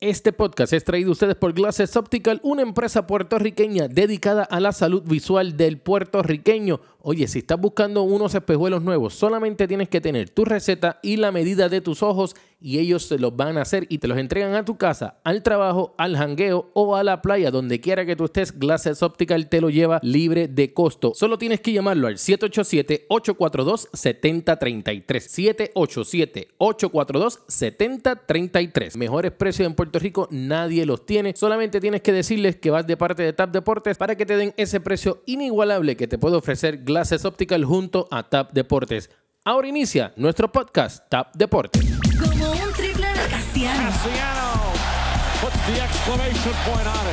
Este podcast es traído a ustedes por Glasses Optical, una empresa puertorriqueña dedicada a la salud visual del puertorriqueño. Oye, si estás buscando unos espejuelos nuevos, solamente tienes que tener tu receta y la medida de tus ojos y ellos te los van a hacer y te los entregan a tu casa, al trabajo, al jangueo o a la playa, donde quiera que tú estés, Glasses Optical te lo lleva libre de costo. Solo tienes que llamarlo al 787-842-7033. 787-842-7033. Mejores precios en Puerto Rico, nadie los tiene. Solamente tienes que decirles que vas de parte de TAP Deportes para que te den ese precio inigualable que te puede ofrecer Glasses Optical junto a TAP Deportes. Ahora inicia nuestro podcast TAP Deportes. Como un triple de it.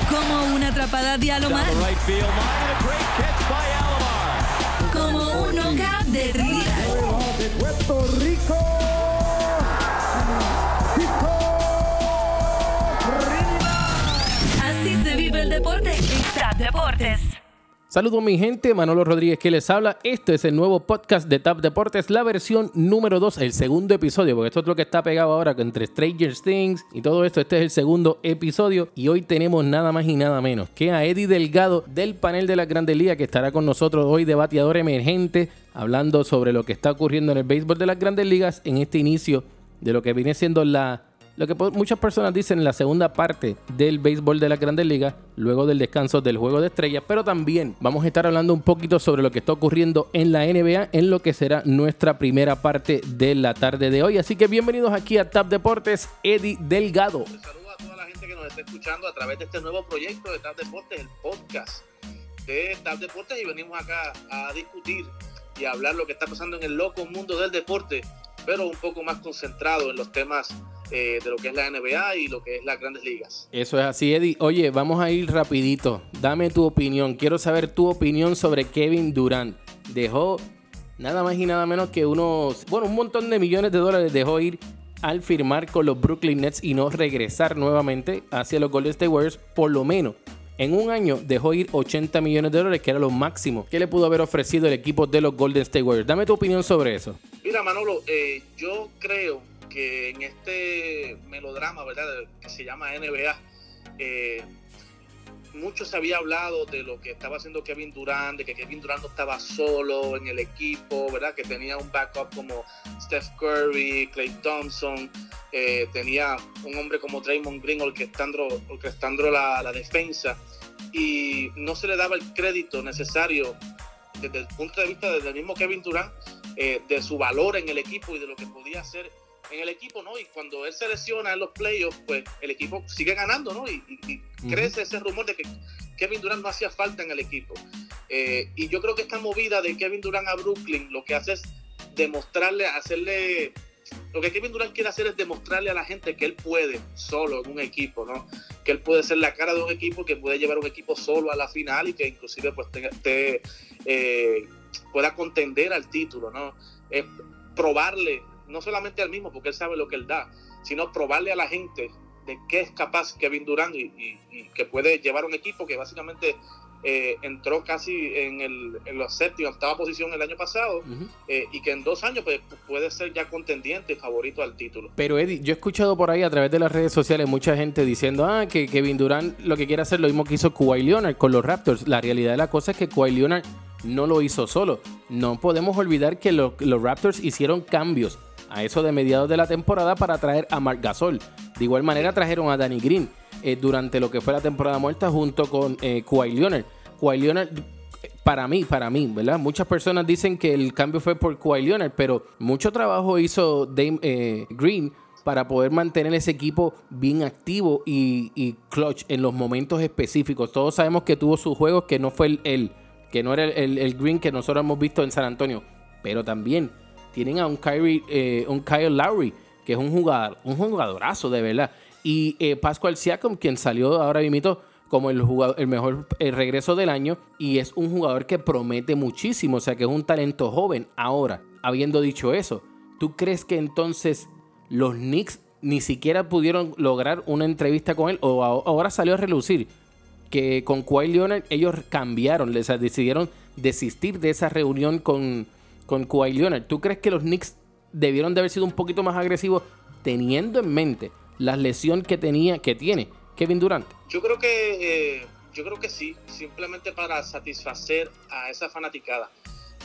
Como una atrapada de Alomar. Como un knockout de Trinidad. de Puerto Rico. Así se vive el deporte en TAP Deportes. Saludos mi gente, Manolo Rodríguez que les habla. Este es el nuevo podcast de TAP Deportes, la versión número 2, el segundo episodio, porque esto es lo que está pegado ahora entre Stranger Things y todo esto. Este es el segundo episodio y hoy tenemos nada más y nada menos que a Eddie Delgado del panel de la Grandes Ligas que estará con nosotros hoy de bateador emergente, hablando sobre lo que está ocurriendo en el béisbol de las Grandes Ligas en este inicio de lo que viene siendo la lo que muchas personas dicen la segunda parte del béisbol de las grandes ligas, luego del descanso del juego de estrellas, pero también vamos a estar hablando un poquito sobre lo que está ocurriendo en la NBA, en lo que será nuestra primera parte de la tarde de hoy. Así que bienvenidos aquí a TAP Deportes, Eddie Delgado. Saludos a toda la gente que nos está escuchando a través de este nuevo proyecto de TAP Deportes, el podcast de TAP Deportes y venimos acá a discutir y a hablar lo que está pasando en el loco mundo del deporte, pero un poco más concentrado en los temas eh, de lo que es la NBA y lo que es las grandes ligas. Eso es así, Eddie. Oye, vamos a ir rapidito. Dame tu opinión. Quiero saber tu opinión sobre Kevin Durant. Dejó nada más y nada menos que unos, bueno, un montón de millones de dólares dejó ir al firmar con los Brooklyn Nets y no regresar nuevamente hacia los Golden State Warriors, por lo menos. En un año dejó ir 80 millones de dólares, que era lo máximo que le pudo haber ofrecido el equipo de los Golden State Warriors. Dame tu opinión sobre eso. Mira, Manolo, eh, yo creo que en este melodrama, ¿verdad? Que se llama NBA, eh, mucho se había hablado de lo que estaba haciendo Kevin Durant, de que Kevin Durant no estaba solo en el equipo, ¿verdad? Que tenía un backup como Steph Curry, Clay Thompson, eh, tenía un hombre como Draymond Green orquestando, orquestando la, la defensa y no se le daba el crédito necesario desde el punto de vista del mismo Kevin Durant eh, de su valor en el equipo y de lo que podía hacer en el equipo, ¿no? Y cuando él se lesiona en los playoffs, pues el equipo sigue ganando, ¿no? Y, y- y Ujú. crece ese rumor de que Kevin Durant no hacía falta en el equipo. Eh, y yo creo que esta movida de Kevin Durant a Brooklyn lo que hace es demostrarle, hacerle... Lo que Kevin Durant quiere hacer es demostrarle a la gente que él puede solo en un equipo, ¿no? Que él puede ser la cara de un equipo, que puede llevar un equipo solo a la final y que inclusive pues te, eh, pueda contender al título, ¿no? Probarle, no solamente al mismo, porque él sabe lo que él da, sino probarle a la gente de qué es capaz Kevin Durant y, y- y que puede llevar un equipo que básicamente eh, entró casi en, el, en la séptima, octava posición el año pasado eh, y que en dos años pues, puede ser ya contendiente y favorito al título. Pero Eddie, yo he escuchado por ahí a través de las redes sociales mucha gente diciendo ah, que Kevin Durant lo que quiere hacer lo mismo que hizo Kawhi Leonard con los Raptors. La realidad de la cosa es que Kawhi Leonard no lo hizo solo. No podemos olvidar que lo- los Raptors hicieron cambios a eso de mediados de la temporada para traer a Marc Gasol. De igual manera trajeron a Danny Green eh, durante lo que fue la temporada muerta junto con eh, Kawhi Leonard. Kawhi Leonard para mí, para mí, ¿verdad? Muchas personas dicen que el cambio fue por Kawhi Leonard, pero mucho trabajo hizo Dame eh, Green para poder mantener ese equipo bien activo y, clutch en los momentos específicos. Todos sabemos que tuvo sus juegos que no fue el, que no era el- el Green que nosotros hemos visto en San Antonio, pero también tienen a un Kyrie, eh, un Kyle Lowry, que es un jugador, un jugadorazo de verdad. Y eh, Pascual Siakam, quien salió ahora mismo como el, jugador, el mejor eh, regreso del año y es un jugador que promete muchísimo, o sea que es un talento joven. Ahora, habiendo dicho eso, ¿tú crees que entonces los Knicks ni siquiera pudieron lograr una entrevista con él o ahora salió a relucir que con Kawhi Leonard ellos cambiaron, sea, decidieron desistir de esa reunión con, con Kawhi Leonard. ¿Tú crees que los Knicks debieron de haber sido un poquito más agresivos teniendo en mente la lesión que tenía, que tiene Kevin Durant? Yo creo que eh, yo creo que sí, simplemente para satisfacer a esa fanaticada.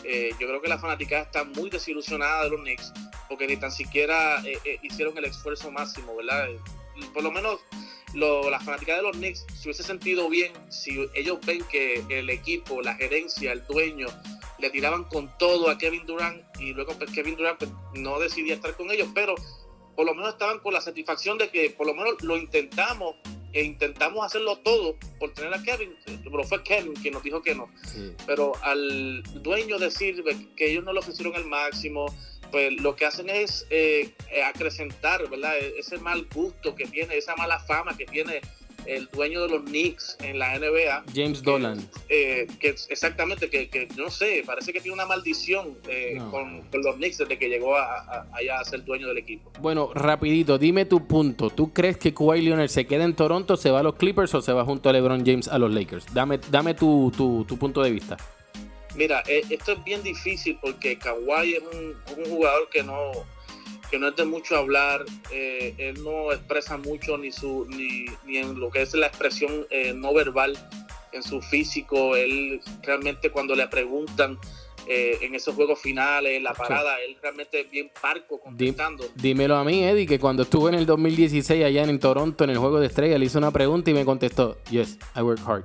Eh, yo creo que la fanaticada está muy desilusionada de los Knicks porque ni tan siquiera eh, hicieron el esfuerzo máximo, ¿verdad? Por lo menos lo- la fanaticada de los Knicks se hubiese sentido bien si ellos ven que el equipo, la gerencia, el dueño le tiraban con todo a Kevin Durant y luego pues, Kevin Durant pues, no decidía estar con ellos, pero por lo menos estaban con la satisfacción de que por lo menos lo intentamos e intentamos hacerlo todo por tener a Kevin, pero fue Kevin quien nos dijo que no. Pero al dueño decir que ellos no le ofrecieron el máximo, pues lo que hacen es eh, eh, acrecentar, ¿verdad? E- Ese mal gusto que tiene, esa mala fama que tiene el dueño de los Knicks en la NBA. James que- Dolan. eh, que exactamente, que, que no sé, parece que tiene una maldición eh, No. con, con los Knicks desde que llegó a, a- allá a ser dueño del equipo. Bueno, rapidito, dime tu punto. ¿Tú crees que Kawhi Leonard se queda en Toronto, se va a los Clippers o se va junto a LeBron James a los Lakers? Dame, dame tu, tu- tu punto de vista. Mira, eh, esto es bien difícil porque Kawhi es un, un jugador que no, que no es de mucho hablar, eh, él no expresa mucho ni su ni, ni en lo que es la expresión eh, no verbal en su físico, él realmente cuando le preguntan eh, en esos juegos finales, en la parada, él realmente es bien parco contestando. Dímelo a mí, Eddie, que cuando estuve en el 2016 allá en Toronto en el juego de estrella, le hice una pregunta y me contestó, yes, I work hard.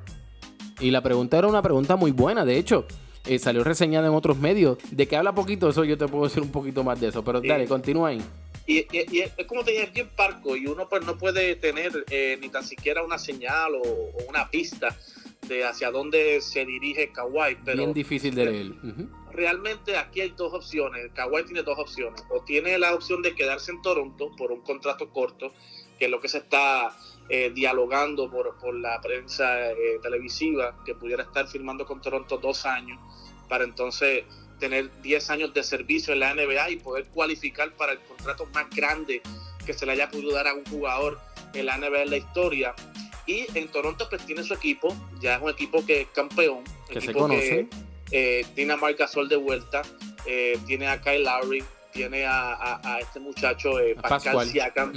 Y la pregunta era una pregunta muy buena, de hecho, eh, salió reseñada en otros medios. De que habla poquito, eso yo te puedo decir un poquito más de eso, pero Sí. dale, continúa ahí. Y, y- y es como te dije, es bien parco y uno pues no puede tener eh, ni tan siquiera una señal o, o una pista de hacia dónde se dirige Kawhi, pero Bien difícil de leer. Ujú. realmente aquí hay dos opciones. Kawhi tiene dos opciones. O tiene la opción de quedarse en Toronto por un contrato corto, que es lo que se está eh, dialogando por, por la prensa eh, televisiva, que pudiera estar firmando con Toronto dos años, para entonces tener 10 años de servicio en la NBA y poder cualificar para el contrato más grande que se le haya podido dar a un jugador en la NBA en la historia. Y en Toronto pues tiene su equipo, ya es un equipo que es campeón, Que se equipo conoce. eh, tiene a Marc Gasol de vuelta, eh, tiene a Kyle Lowry, tiene a, a- a este muchacho eh, Pascal, Pascual. Siakam,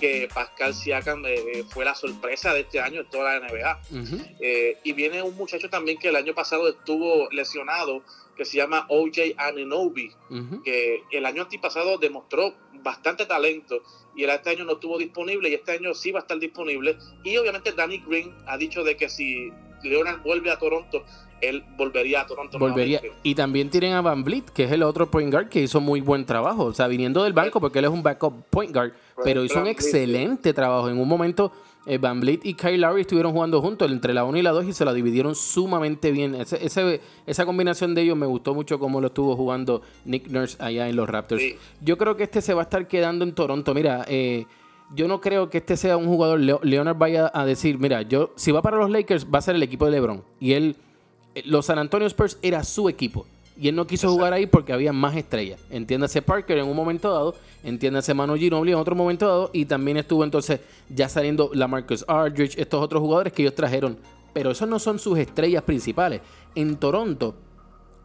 que Pascal Siakam eh, eh, fue la sorpresa de este año en toda la NBA. ujú. Eh, y viene un muchacho también que el año pasado estuvo lesionado, que se llama OJ Ananobi, Ujú. que el año antipasado demostró bastante talento y el este año no estuvo disponible y este año sí va a estar disponible. Y obviamente Danny Green ha dicho de que si Leonard vuelve a Toronto, él volvería a Toronto. Volvería. Y también tienen a Van Vliet, que es el otro point guard que hizo muy buen trabajo. O sea, viniendo del banco, porque él es un backup point guard, pero hizo un excelente trabajo. En un momento, eh, Van Vliet y Kyle Lowry estuvieron jugando juntos entre la 1 y la 2 y se la dividieron sumamente bien. Ese- ese- esa combinación de ellos me gustó mucho cómo lo estuvo jugando Nick Nurse allá en los Raptors. Sí. Yo creo que este se va a estar quedando en Toronto. Mira, eh, yo no creo que este sea un jugador. Leo- Leonard vaya a decir, mira, yo si va para los Lakers va a ser el equipo de LeBron. Y él, eh, los San Antonio Spurs era su equipo. Y él no quiso jugar ahí porque había más estrellas. Entiéndase Parker en un momento dado, entiéndase Manu Ginobili en otro momento dado, y también estuvo entonces ya saliendo la Marcus Aldridge, estos otros jugadores que ellos trajeron. Pero esos no son sus estrellas principales. En Toronto,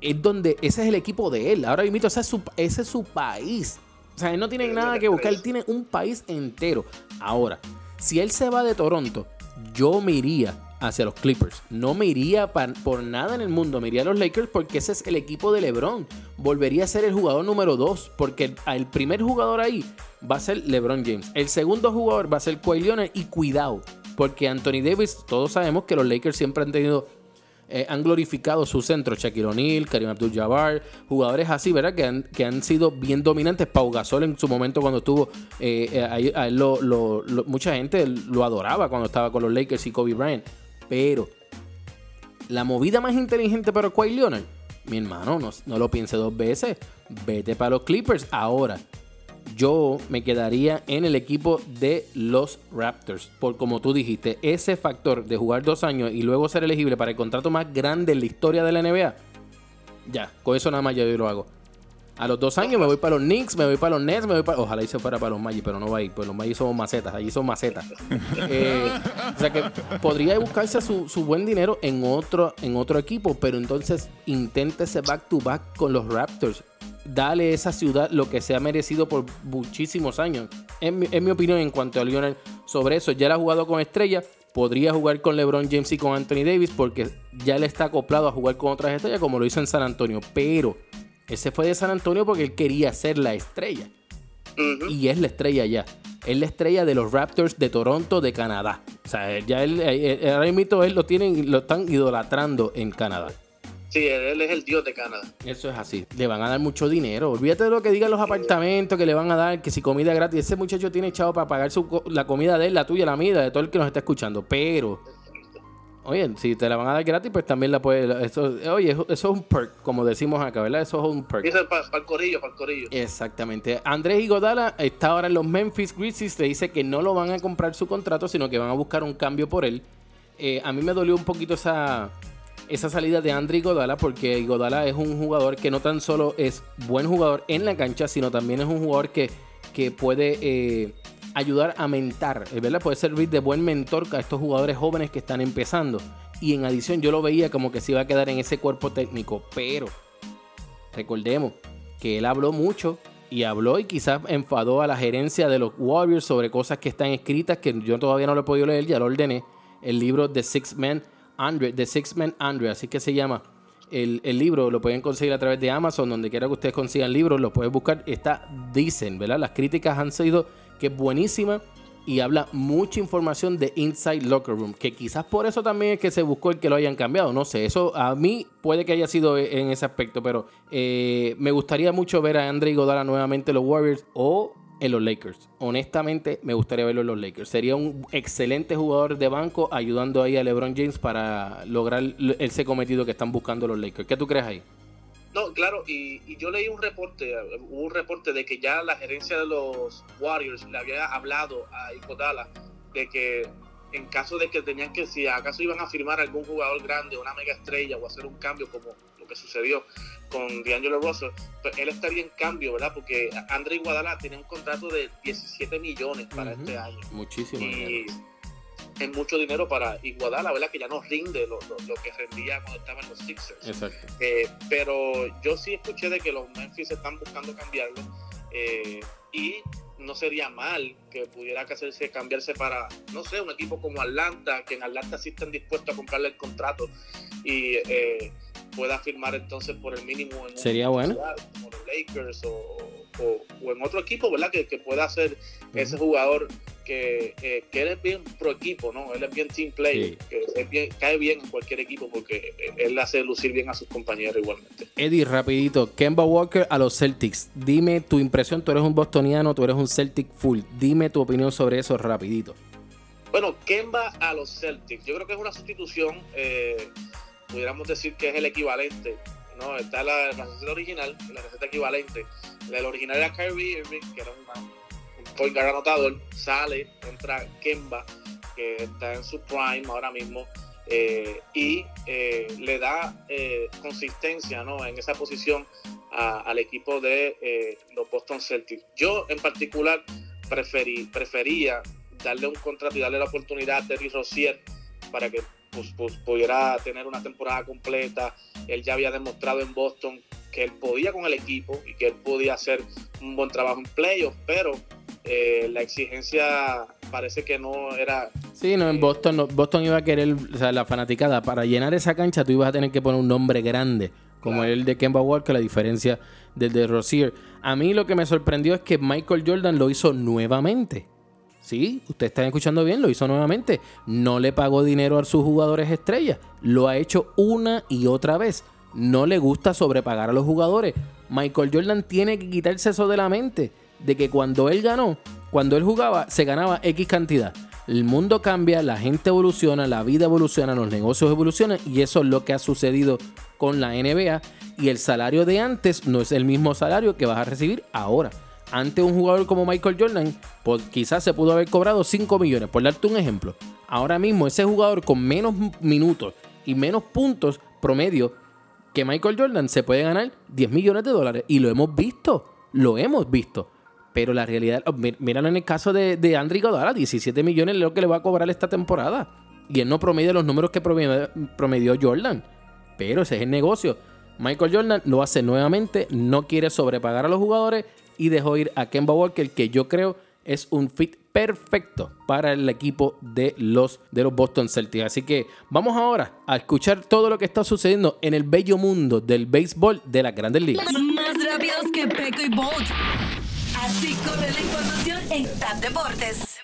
es donde ese es el equipo de él. Ahora mismo ese es su, ese es su país. O sea, él no tiene nada que buscar, él tiene un país entero. Ahora, si él se va de Toronto, yo me iría hacia los Clippers. No me iría pa- por nada en el mundo, me iría a los Lakers porque ese es el equipo de LeBron. Volvería a ser el jugador número 2 porque el, el primer jugador ahí va a ser LeBron James. El segundo jugador va a ser Kawhi Leonard y cuidado, porque Anthony Davis, todos sabemos que los Lakers siempre han tenido eh, han glorificado su centro, Shaquille O'Neal, Karim Abdul-Jabbar, jugadores así, ¿verdad? Que han, que han sido bien dominantes. Pau Gasol en su momento cuando estuvo, eh, eh, a lo- mucha gente lo adoraba cuando estaba con los Lakers y Kobe Bryant. Pero la movida más inteligente para Kawhi Leonard, mi hermano, no, no lo piense dos veces. Vete para los Clippers ahora. Yo me quedaría en el equipo de los Raptors. Por como tú dijiste, ese factor de jugar dos años y luego ser elegible para el contrato más grande en la historia de la NBA. Ya, con eso nada más yo lo hago. A los dos años me voy para los Knicks, me voy para los Nets, me voy para. Ojalá y se fuera para los Magic, pero no va a ir, pues los Magic somos macetas, allí son macetas. Eh, o sea que podría buscarse su, su buen dinero en otro, en otro equipo, pero entonces inténtese back to back con los Raptors. Dale a esa ciudad lo que se ha merecido por muchísimos años. En mi, en mi opinión, en cuanto a Lionel, sobre eso, ya él ha jugado con estrellas, podría jugar con LeBron James y con Anthony Davis porque ya él está acoplado a jugar con otras estrellas como lo hizo en San Antonio. Pero ese fue de San Antonio porque él quería ser la estrella. Y es la estrella ya. Es la estrella de los Raptors de Toronto, de Canadá. O sea, ya él, eh, eh, ahora él lo tienen, lo están idolatrando en Canadá. Sí, él, es el dios de Canadá. Eso es así. Le van a dar mucho dinero. Olvídate de lo que digan los apartamentos que le van a dar, que si comida gratis. Ese muchacho tiene echado para pagar su, la comida de él, la tuya, la mía, de todo el que nos está escuchando. Pero, oye, si te la van a dar gratis, pues también la puedes. Eso, oye, eso eso es un perk, como decimos acá, ¿verdad? Eso es un perk. Dice para el corillo, para el corillo. Exactamente. Andrés Igodala está ahora en los Memphis Grizzlies. Le dice que no lo van a comprar su contrato, sino que van a buscar un cambio por él. Eh, a mí me dolió un poquito esa, esa salida de André Igodala, porque Igodala es un jugador que no tan solo es buen jugador en la cancha, sino también es un jugador que, que puede eh, ayudar a mentar, eh, ¿verdad? Puede servir de buen mentor a estos jugadores jóvenes que están empezando. Y en adición, yo lo veía como que se iba a quedar en ese cuerpo técnico, pero recordemos que él habló mucho y habló y quizás enfadó a la gerencia de los Warriors sobre cosas que están escritas que yo todavía no lo he podido leer, ya lo ordené. El libro The Six Men Andre, The Six Men Andre, así que se llama. El, el libro lo pueden conseguir a través de Amazon, donde quiera que ustedes consigan libros, lo pueden buscar. Está, dicen, ¿verdad? Las críticas han sido que es buenísima y habla mucha información de Inside Locker Room, que quizás por eso también es que se buscó el que lo hayan cambiado, no sé, eso a mí puede que haya sido en ese aspecto, pero eh, me gustaría mucho ver a Andre Iguodala nuevamente en los Warriors o en los Lakers. Honestamente, me gustaría verlo en los Lakers. Sería un excelente jugador de banco ayudando ahí a LeBron James para lograr ese cometido que están buscando los Lakers. ¿Qué tú crees ahí? No, claro, y, yo leí un reporte, un reporte de que ya la gerencia de los Warriors le había hablado a Iguodala de que en caso de que tenían que, si acaso iban a firmar algún jugador grande, una mega estrella o hacer un cambio como lo que sucedió con D'Angelo Russell, pues él estaría en cambio, ¿verdad? Porque André Iguodala tiene un contrato de 17 millones para este año. Muchísimo. Y dinero. es mucho dinero para Iguodala, ¿verdad? Que ya no rinde lo, lo- lo que rendía cuando estaba en los Sixers. Exacto. Eh, pero yo sí escuché de que los Memphis están buscando cambiarlo eh, y no sería mal que pudiera hacerse cambiarse para, no sé, un equipo como Atlanta, que en Atlanta sí están dispuestos a comprarle el contrato y eh, pueda firmar entonces por el mínimo en un- Sería bueno. como los Lakers o, o- o en otro equipo, ¿verdad? Que, que pueda ser ese jugador que, eh, que él es bien pro equipo, ¿no? Él es bien team player, Sí. que es bien- cae bien en cualquier equipo porque él hace lucir bien a sus compañeros igualmente. Eddie, rapidito. Kemba Walker a los Celtics. Dime tu impresión. Tú eres un bostoniano, tú eres un Celtic full. Dime tu opinión sobre eso rapidito. Bueno, Kemba a los Celtics, yo creo que es una sustitución, eh, pudiéramos decir que es el equivalente, ¿no? Está la, receta original, la receta equivalente. Del original era Kyrie Irving, que era una- un point anotador, sale, entra Kemba, que está en su prime ahora mismo, eh, y eh, le da eh, consistencia, ¿no? En esa posición al equipo de los Boston Celtics. Yo en particular preferí, prefería darle un contrato y darle la oportunidad a Terry Rozier para que pues, pues, pudiera tener una temporada completa. Él ya había demostrado en Boston que él podía con el equipo y que él podía hacer un buen trabajo en playoffs, pero eh, la exigencia parece que no era Sí, no, en Boston, no- Boston iba a querer, o sea, la fanaticada, para llenar esa cancha tú ibas a tener que poner un nombre grande, como Claro. el de Kemba Walker, la diferencia del de Rozier. A mí lo que me sorprendió es que Michael Jordan lo hizo nuevamente. Sí, ustedes están escuchando bien, lo hizo nuevamente. No le pagó dinero a sus jugadores estrellas. Lo ha hecho una y otra vez. No le gusta sobrepagar a los jugadores. Michael Jordan tiene que quitarse eso de la mente. De que cuando él ganó, cuando él jugaba, se ganaba X cantidad. El mundo cambia, la gente evoluciona, la vida evoluciona, los negocios evolucionan y eso es lo que ha sucedido con la NBA. Y el salario de antes no es el mismo salario que vas a recibir ahora. Antes un jugador como Michael Jordan, pues quizás se pudo haber cobrado 5 millones, por darte un ejemplo. Ahora mismo ese jugador con menos minutos y menos puntos promedio que Michael Jordan se puede ganar 10 millones de dólares. Y lo hemos visto, lo hemos visto. Pero la realidad, oh, mí- míralo en el caso de, de Iguodala, 17 millones es lo que le va a cobrar esta temporada. Y él no promedia los números que promedió Jordan. Pero ese es el negocio. Michael Jordan lo hace nuevamente, no quiere sobrepagar a los jugadores y dejó ir a Kemba Walker, que yo creo es un fit perfecto para el equipo de los, de los Boston Celtics. Así que vamos ahora a escuchar todo lo que está sucediendo en el bello mundo del béisbol de las grandes ligas. Más rápidos que Peco y Bolt. Así corre la información en TAP Deportes.